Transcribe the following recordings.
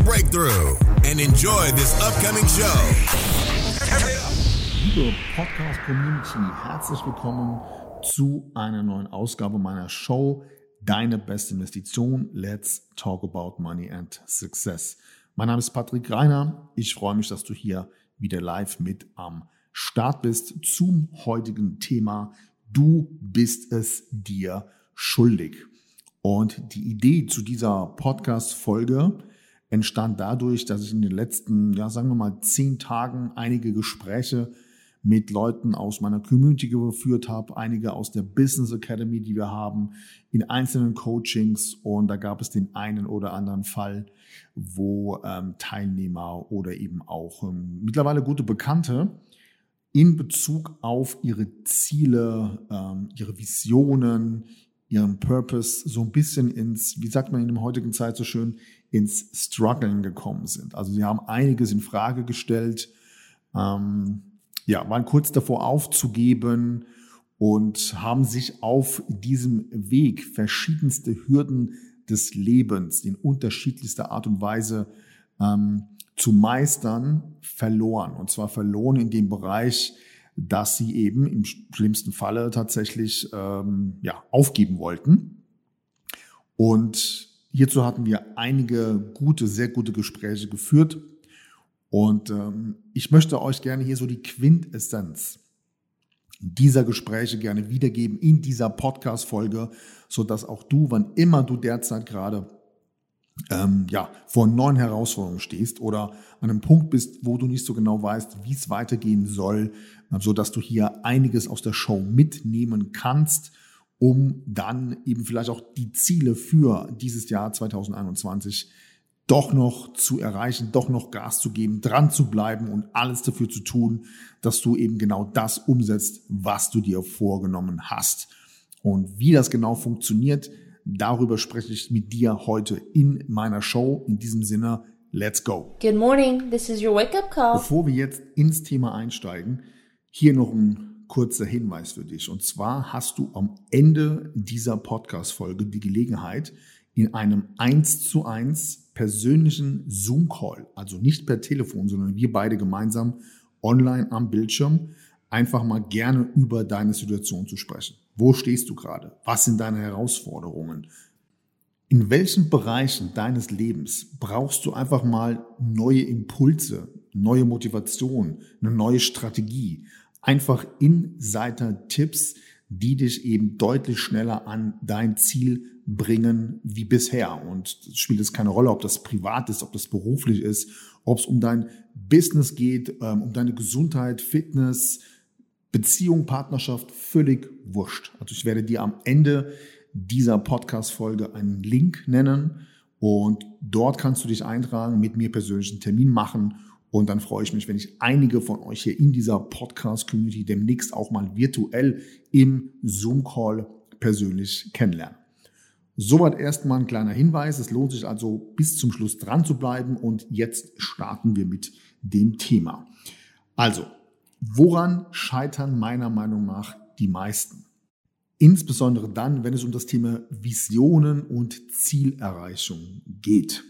breakthrough and enjoy this upcoming show. Liebe Podcast Community, herzlich willkommen zu einer neuen Ausgabe meiner Show Deine beste Investition. Let's talk about money and success. Mein Name ist Patrick Reiner. Ich freue mich, dass du hier wieder live mit am Start bist zum heutigen Thema. Du bist es dir schuldig. Und die Idee zu dieser Podcast-Folge entstand dadurch, dass ich in den letzten, ja, sagen wir mal, zehn Tagen einige Gespräche mit Leuten aus meiner Community geführt habe, einige aus der Business Academy, die wir haben, in einzelnen Coachings. Und da gab es den einen oder anderen Fall, wo ähm, Teilnehmer oder eben auch ähm, mittlerweile gute Bekannte in Bezug auf ihre Ziele, ähm, ihre Visionen, ihren Purpose so ein bisschen ins, wie sagt man in der heutigen Zeit so schön, ins Struggeln gekommen sind. Also sie haben einiges in Frage gestellt, ähm, ja, waren kurz davor aufzugeben und haben sich auf diesem Weg verschiedenste Hürden des Lebens in unterschiedlichster Art und Weise ähm, zu meistern verloren. Und zwar verloren in dem Bereich, dass sie eben im schlimmsten Falle tatsächlich ähm, ja, aufgeben wollten. Und Hierzu hatten wir einige gute, sehr gute Gespräche geführt. Und ähm, ich möchte euch gerne hier so die Quintessenz dieser Gespräche gerne wiedergeben in dieser Podcast-Folge, sodass auch du, wann immer du derzeit gerade ähm, ja, vor neuen Herausforderungen stehst oder an einem Punkt bist, wo du nicht so genau weißt, wie es weitergehen soll, äh, sodass du hier einiges aus der Show mitnehmen kannst um dann eben vielleicht auch die Ziele für dieses Jahr 2021 doch noch zu erreichen, doch noch Gas zu geben, dran zu bleiben und alles dafür zu tun, dass du eben genau das umsetzt, was du dir vorgenommen hast. Und wie das genau funktioniert, darüber spreche ich mit dir heute in meiner Show. In diesem Sinne, let's go. Good morning, this is your wake-up call. Bevor wir jetzt ins Thema einsteigen, hier noch ein kurzer Hinweis für dich. Und zwar hast du am Ende dieser Podcast-Folge die Gelegenheit, in einem 1 zu 1 persönlichen Zoom-Call, also nicht per Telefon, sondern wir beide gemeinsam online am Bildschirm, einfach mal gerne über deine Situation zu sprechen. Wo stehst du gerade? Was sind deine Herausforderungen? In welchen Bereichen deines Lebens brauchst du einfach mal neue Impulse, neue Motivation, eine neue Strategie? Einfach Insider-Tipps, die dich eben deutlich schneller an dein Ziel bringen wie bisher. Und spielt es keine Rolle, ob das privat ist, ob das beruflich ist, ob es um dein Business geht, ähm, um deine Gesundheit, Fitness, Beziehung, Partnerschaft, völlig wurscht. Also ich werde dir am Ende dieser Podcast-Folge einen Link nennen und dort kannst du dich eintragen, mit mir persönlichen Termin machen und dann freue ich mich, wenn ich einige von euch hier in dieser Podcast-Community demnächst auch mal virtuell im Zoom-Call persönlich kennenlerne. Soweit erstmal ein kleiner Hinweis. Es lohnt sich also bis zum Schluss dran zu bleiben und jetzt starten wir mit dem Thema. Also, woran scheitern meiner Meinung nach die meisten? Insbesondere dann, wenn es um das Thema Visionen und Zielerreichung geht.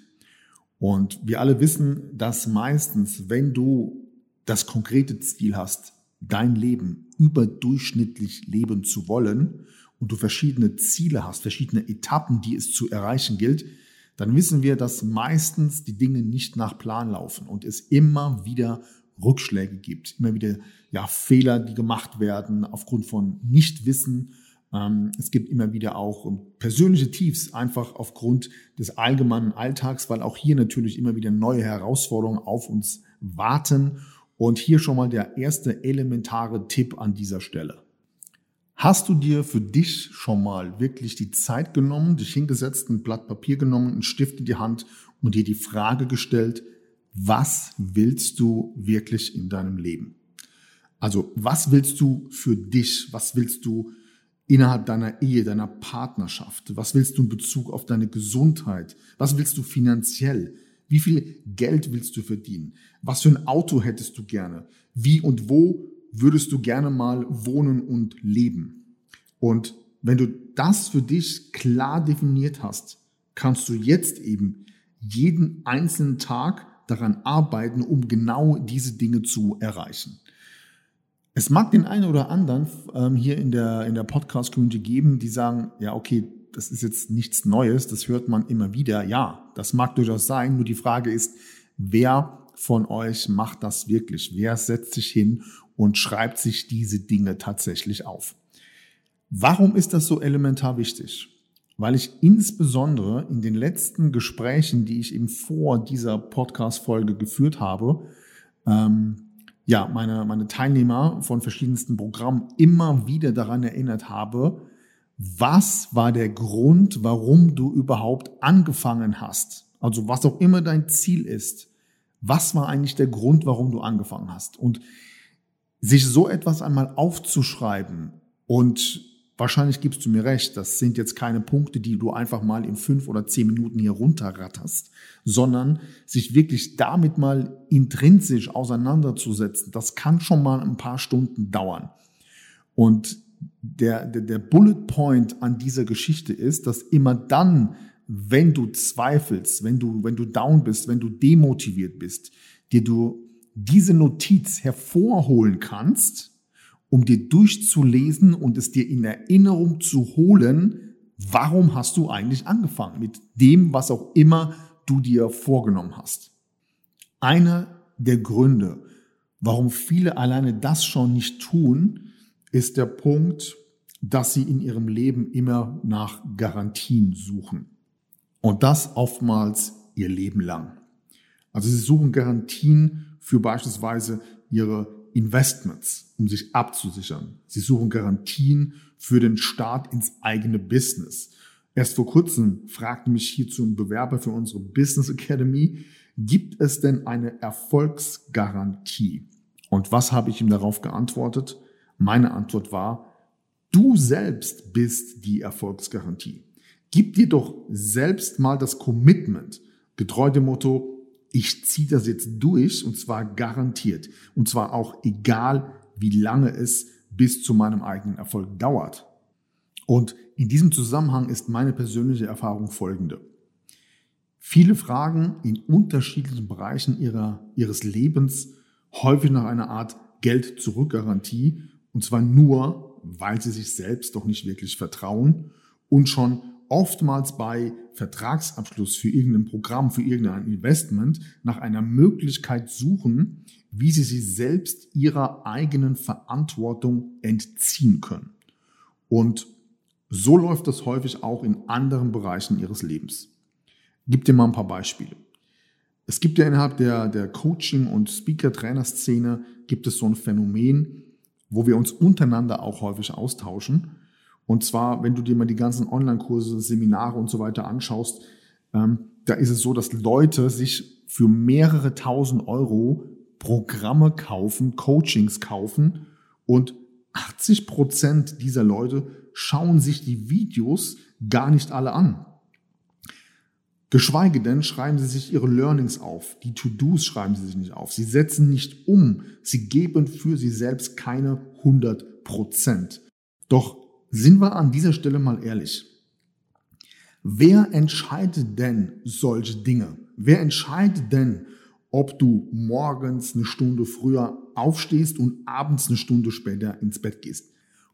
Und wir alle wissen, dass meistens, wenn du das konkrete Ziel hast, dein Leben überdurchschnittlich leben zu wollen und du verschiedene Ziele hast, verschiedene Etappen, die es zu erreichen gilt, dann wissen wir, dass meistens die Dinge nicht nach Plan laufen und es immer wieder Rückschläge gibt, immer wieder ja, Fehler, die gemacht werden aufgrund von Nichtwissen es gibt immer wieder auch ähm, persönliche Tiefs, einfach aufgrund des allgemeinen Alltags, weil auch hier natürlich immer wieder neue Herausforderungen auf uns warten. Und hier schon mal der erste elementare Tipp an dieser Stelle. Hast du dir für dich schon mal wirklich die Zeit genommen, dich hingesetzt, ein Blatt Papier genommen, einen Stift in die Hand und dir die Frage gestellt, was willst du wirklich in deinem Leben? Also was willst du für dich? Was willst du innerhalb deiner Ehe, deiner Partnerschaft? Was willst du in Bezug auf deine Gesundheit? Was willst du finanziell? Wie viel Geld willst du verdienen? Was für ein Auto hättest du gerne? Wie und wo würdest du gerne mal wohnen und leben? Und wenn du das für dich klar definiert hast, kannst du jetzt eben jeden einzelnen Tag daran arbeiten, um genau diese Dinge zu erreichen. Es mag den einen oder anderen ähm, hier in der, in der Podcast-Community geben, die sagen, ja, okay, das ist jetzt nichts Neues, das hört man immer wieder. Ja, das mag durchaus sein, nur die Frage ist, wer von euch macht das wirklich? Wer setzt sich hin und schreibt sich diese Dinge tatsächlich auf? Warum ist das so elementar wichtig? Weil ich insbesondere in den letzten Gesprächen, die ich eben vor dieser Podcast-Folge geführt habe, ähm, ja, meine, meine Teilnehmer von verschiedensten Programmen immer wieder daran erinnert habe, was war der Grund, warum du überhaupt angefangen hast? Also was auch immer dein Ziel ist, was war eigentlich der Grund, warum du angefangen hast? Und sich so etwas einmal aufzuschreiben und wahrscheinlich gibst du mir recht, das sind jetzt keine Punkte, die du einfach mal in fünf oder zehn Minuten hier runterratterst, sondern sich wirklich damit mal intrinsisch auseinanderzusetzen, das kann schon mal ein paar Stunden dauern. Und der, der, der Bullet Point an dieser Geschichte ist, dass immer dann, wenn du zweifelst, wenn du, wenn du down bist, wenn du demotiviert bist, dir du diese Notiz hervorholen kannst, um dir durchzulesen und es dir in Erinnerung zu holen, warum hast du eigentlich angefangen mit dem, was auch immer du dir vorgenommen hast. Einer der Gründe, warum viele alleine das schon nicht tun, ist der Punkt, dass sie in ihrem Leben immer nach Garantien suchen. Und das oftmals ihr Leben lang. Also sie suchen Garantien für beispielsweise ihre Investments, um sich abzusichern. Sie suchen Garantien für den Start ins eigene Business. Erst vor kurzem fragte mich hierzu ein Bewerber für unsere Business Academy, gibt es denn eine Erfolgsgarantie? Und was habe ich ihm darauf geantwortet? Meine Antwort war, du selbst bist die Erfolgsgarantie. Gib dir doch selbst mal das Commitment, getreu dem Motto, ich ziehe das jetzt durch und zwar garantiert. Und zwar auch egal, wie lange es bis zu meinem eigenen Erfolg dauert. Und in diesem Zusammenhang ist meine persönliche Erfahrung folgende. Viele fragen in unterschiedlichen Bereichen ihrer, ihres Lebens häufig nach einer Art Geld-Zurück-Garantie und zwar nur, weil sie sich selbst doch nicht wirklich vertrauen und schon oftmals bei Vertragsabschluss für irgendein Programm, für irgendein Investment nach einer Möglichkeit suchen, wie sie sich selbst ihrer eigenen Verantwortung entziehen können. Und so läuft das häufig auch in anderen Bereichen ihres Lebens. Gib dir mal ein paar Beispiele. Es gibt ja innerhalb der, der Coaching- und Speaker-Trainer-Szene gibt es so ein Phänomen, wo wir uns untereinander auch häufig austauschen. Und zwar, wenn du dir mal die ganzen Online-Kurse, Seminare und so weiter anschaust, ähm, da ist es so, dass Leute sich für mehrere tausend Euro Programme kaufen, Coachings kaufen und 80 Prozent dieser Leute schauen sich die Videos gar nicht alle an. Geschweige denn schreiben sie sich ihre Learnings auf. Die To-Dos schreiben sie sich nicht auf. Sie setzen nicht um. Sie geben für sie selbst keine 100 Prozent. Doch sind wir an dieser Stelle mal ehrlich. Wer entscheidet denn solche Dinge? Wer entscheidet denn, ob du morgens eine Stunde früher aufstehst und abends eine Stunde später ins Bett gehst?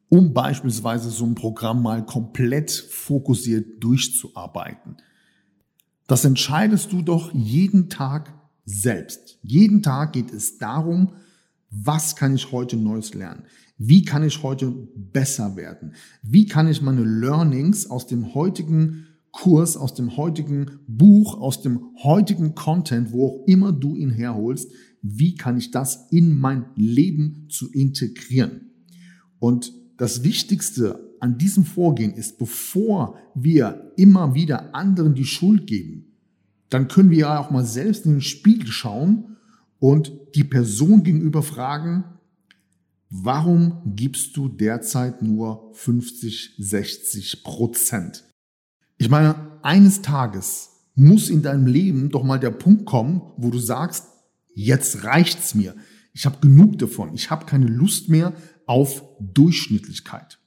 Um beispielsweise so ein Programm mal komplett fokussiert durchzuarbeiten. Das entscheidest du doch jeden Tag selbst. Jeden Tag geht es darum, was kann ich heute Neues lernen? Wie kann ich heute besser werden? Wie kann ich meine Learnings aus dem heutigen Kurs, aus dem heutigen Buch, aus dem heutigen Content, wo auch immer du ihn herholst, wie kann ich das in mein Leben zu integrieren? Und das Wichtigste an diesem Vorgehen ist, bevor wir immer wieder anderen die Schuld geben, dann können wir ja auch mal selbst in den Spiegel schauen und die Person gegenüber fragen, warum gibst du derzeit nur 50, 60 Prozent? Ich meine, eines Tages muss in deinem Leben doch mal der Punkt kommen, wo du sagst, jetzt reicht's mir. Ich habe genug davon. Ich habe keine Lust mehr auf Durchschnittlichkeit.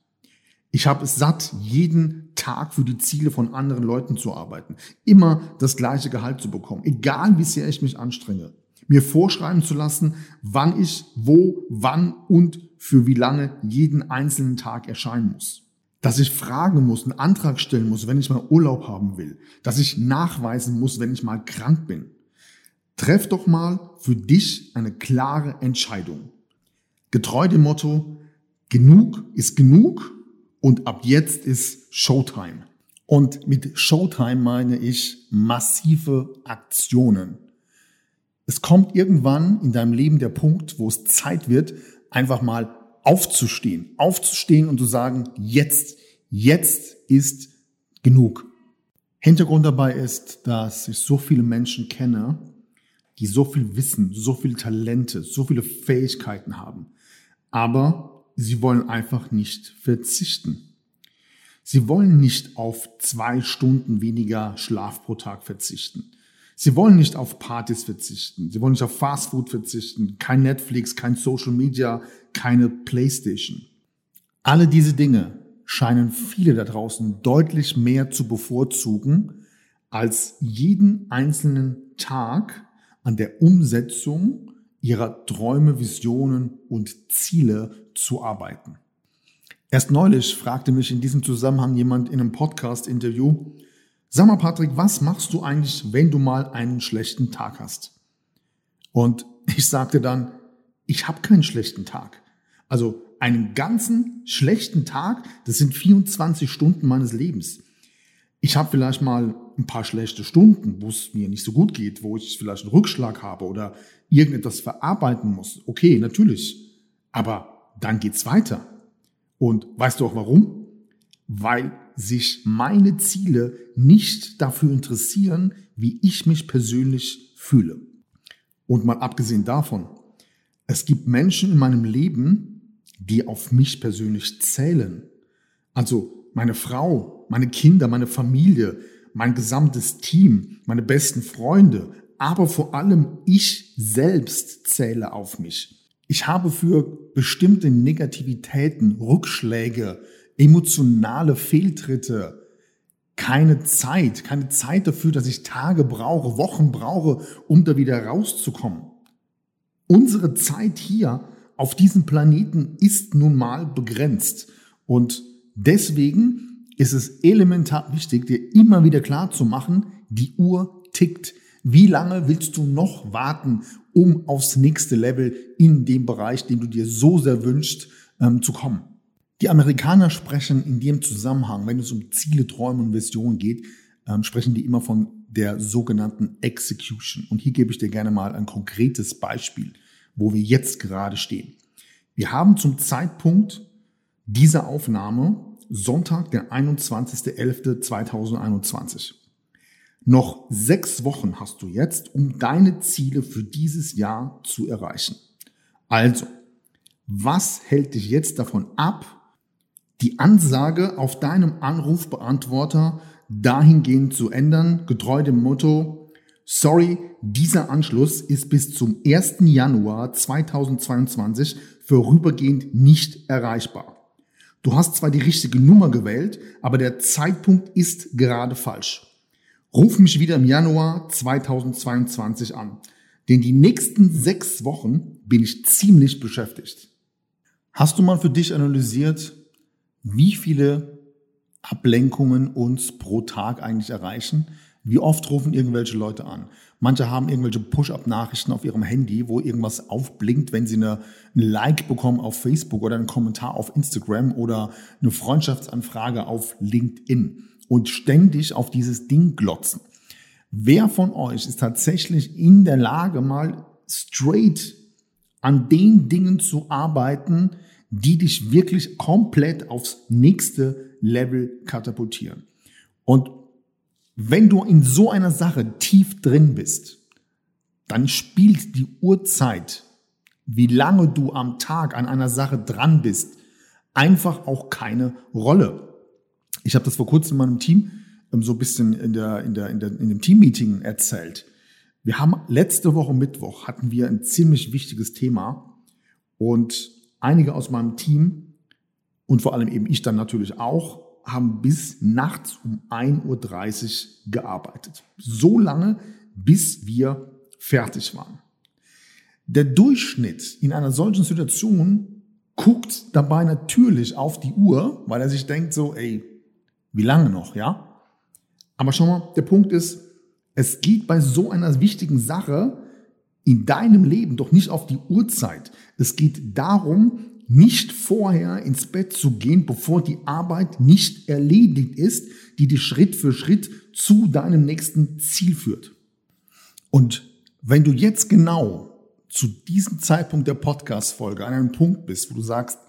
Ich habe es satt, jeden Tag für die Ziele von anderen Leuten zu arbeiten. Immer das gleiche Gehalt zu bekommen. Egal wie sehr ich mich anstrenge. Mir vorschreiben zu lassen, wann ich wo, wann und für wie lange jeden einzelnen Tag erscheinen muss dass ich fragen muss, einen Antrag stellen muss, wenn ich mal Urlaub haben will, dass ich nachweisen muss, wenn ich mal krank bin. Treff doch mal für dich eine klare Entscheidung. Getreu dem Motto, genug ist genug und ab jetzt ist Showtime. Und mit Showtime meine ich massive Aktionen. Es kommt irgendwann in deinem Leben der Punkt, wo es Zeit wird, einfach mal aufzustehen, aufzustehen und zu sagen, jetzt, jetzt ist genug. Hintergrund dabei ist, dass ich so viele Menschen kenne, die so viel Wissen, so viele Talente, so viele Fähigkeiten haben, aber sie wollen einfach nicht verzichten. Sie wollen nicht auf zwei Stunden weniger Schlaf pro Tag verzichten. Sie wollen nicht auf Partys verzichten. Sie wollen nicht auf Fastfood verzichten. Kein Netflix, kein Social Media, keine Playstation. Alle diese Dinge scheinen viele da draußen deutlich mehr zu bevorzugen, als jeden einzelnen Tag an der Umsetzung ihrer Träume, Visionen und Ziele zu arbeiten. Erst neulich fragte mich in diesem Zusammenhang jemand in einem Podcast-Interview, Sag mal, Patrick, was machst du eigentlich, wenn du mal einen schlechten Tag hast? Und ich sagte dann, ich habe keinen schlechten Tag. Also einen ganzen schlechten Tag, das sind 24 Stunden meines Lebens. Ich habe vielleicht mal ein paar schlechte Stunden, wo es mir nicht so gut geht, wo ich vielleicht einen Rückschlag habe oder irgendetwas verarbeiten muss. Okay, natürlich. Aber dann geht's weiter. Und weißt du auch warum? Weil sich meine Ziele nicht dafür interessieren, wie ich mich persönlich fühle. Und mal abgesehen davon, es gibt Menschen in meinem Leben, die auf mich persönlich zählen. Also meine Frau, meine Kinder, meine Familie, mein gesamtes Team, meine besten Freunde, aber vor allem ich selbst zähle auf mich. Ich habe für bestimmte Negativitäten, Rückschläge, emotionale Fehltritte, keine Zeit, keine Zeit dafür, dass ich Tage brauche, Wochen brauche, um da wieder rauszukommen. Unsere Zeit hier auf diesem Planeten ist nun mal begrenzt und deswegen ist es elementar wichtig, dir immer wieder klar zu machen, die Uhr tickt. Wie lange willst du noch warten, um aufs nächste Level in dem Bereich, den du dir so sehr wünschst, ähm, zu kommen? Die Amerikaner sprechen in dem Zusammenhang, wenn es um Ziele, Träume und Visionen geht, ähm, sprechen die immer von der sogenannten Execution. Und hier gebe ich dir gerne mal ein konkretes Beispiel, wo wir jetzt gerade stehen. Wir haben zum Zeitpunkt dieser Aufnahme Sonntag, der 21.11.2021. Noch sechs Wochen hast du jetzt, um deine Ziele für dieses Jahr zu erreichen. Also, was hält dich jetzt davon ab, die Ansage auf deinem Anrufbeantworter dahingehend zu ändern, getreu dem Motto, sorry, dieser Anschluss ist bis zum 1. Januar 2022 vorübergehend nicht erreichbar. Du hast zwar die richtige Nummer gewählt, aber der Zeitpunkt ist gerade falsch. Ruf mich wieder im Januar 2022 an, denn die nächsten sechs Wochen bin ich ziemlich beschäftigt. Hast du mal für dich analysiert, wie viele Ablenkungen uns pro Tag eigentlich erreichen. Wie oft rufen irgendwelche Leute an? Manche haben irgendwelche Push-up-Nachrichten auf ihrem Handy, wo irgendwas aufblinkt, wenn sie eine, ein Like bekommen auf Facebook oder einen Kommentar auf Instagram oder eine Freundschaftsanfrage auf LinkedIn und ständig auf dieses Ding glotzen. Wer von euch ist tatsächlich in der Lage, mal straight an den Dingen zu arbeiten, die dich wirklich komplett aufs nächste Level katapultieren. Und wenn du in so einer Sache tief drin bist, dann spielt die Uhrzeit, wie lange du am Tag an einer Sache dran bist, einfach auch keine Rolle. Ich habe das vor kurzem in meinem Team ähm, so ein bisschen in, der, in, der, in, der, in dem Teammeeting erzählt. Wir haben letzte Woche Mittwoch hatten wir ein ziemlich wichtiges Thema und einige aus meinem Team und vor allem eben ich dann natürlich auch haben bis nachts um 1.30 Uhr gearbeitet. So lange, bis wir fertig waren. Der Durchschnitt in einer solchen Situation guckt dabei natürlich auf die Uhr, weil er sich denkt so, ey, wie lange noch, ja? Aber schau mal, der Punkt ist, es geht bei so einer wichtigen Sache in deinem Leben doch nicht auf die Uhrzeit. Es geht darum, nicht vorher ins Bett zu gehen, bevor die Arbeit nicht erledigt ist, die dich Schritt für Schritt zu deinem nächsten Ziel führt. Und wenn du jetzt genau zu diesem Zeitpunkt der Podcast-Folge an einem Punkt bist, wo du sagst,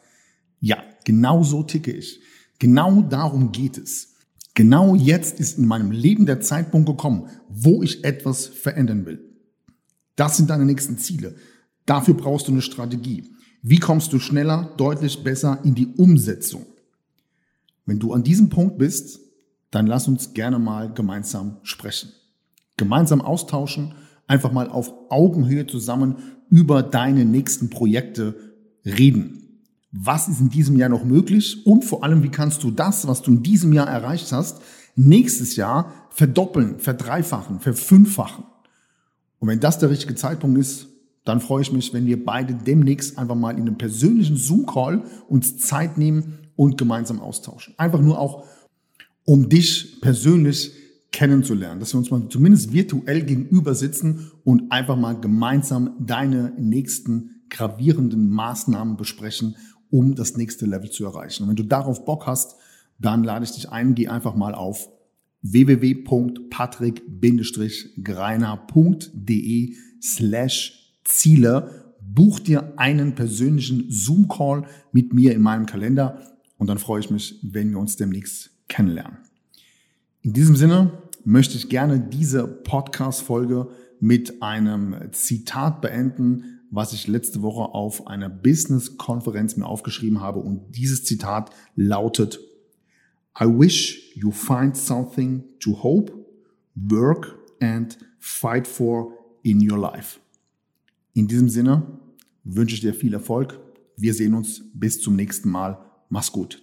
ja, genau so ticke ich. Genau darum geht es. Genau jetzt ist in meinem Leben der Zeitpunkt gekommen, wo ich etwas verändern will. Das sind deine nächsten Ziele. Dafür brauchst du eine Strategie. Wie kommst du schneller, deutlich besser in die Umsetzung? Wenn du an diesem Punkt bist, dann lass uns gerne mal gemeinsam sprechen. Gemeinsam austauschen, einfach mal auf Augenhöhe zusammen über deine nächsten Projekte reden. Was ist in diesem Jahr noch möglich und vor allem, wie kannst du das, was du in diesem Jahr erreicht hast, nächstes Jahr verdoppeln, verdreifachen, verfünffachen? Und wenn das der richtige Zeitpunkt ist, dann freue ich mich, wenn wir beide demnächst einfach mal in einem persönlichen Zoom-Call uns Zeit nehmen und gemeinsam austauschen. Einfach nur auch, um dich persönlich kennenzulernen, dass wir uns mal zumindest virtuell gegenüber sitzen und einfach mal gemeinsam deine nächsten gravierenden Maßnahmen besprechen, um das nächste Level zu erreichen. Und wenn du darauf Bock hast, dann lade ich dich ein, geh einfach mal auf www.patrick-greiner.de slash Ziele, buch dir einen persönlichen Zoom-Call mit mir in meinem Kalender und dann freue ich mich, wenn wir uns demnächst kennenlernen. In diesem Sinne möchte ich gerne diese Podcast-Folge mit einem Zitat beenden, was ich letzte Woche auf einer Business-Konferenz mir aufgeschrieben habe. Und dieses Zitat lautet, I wish you find something to hope, work and fight for in your life. In diesem Sinne wünsche ich dir viel Erfolg. Wir sehen uns bis zum nächsten Mal. Mach's gut.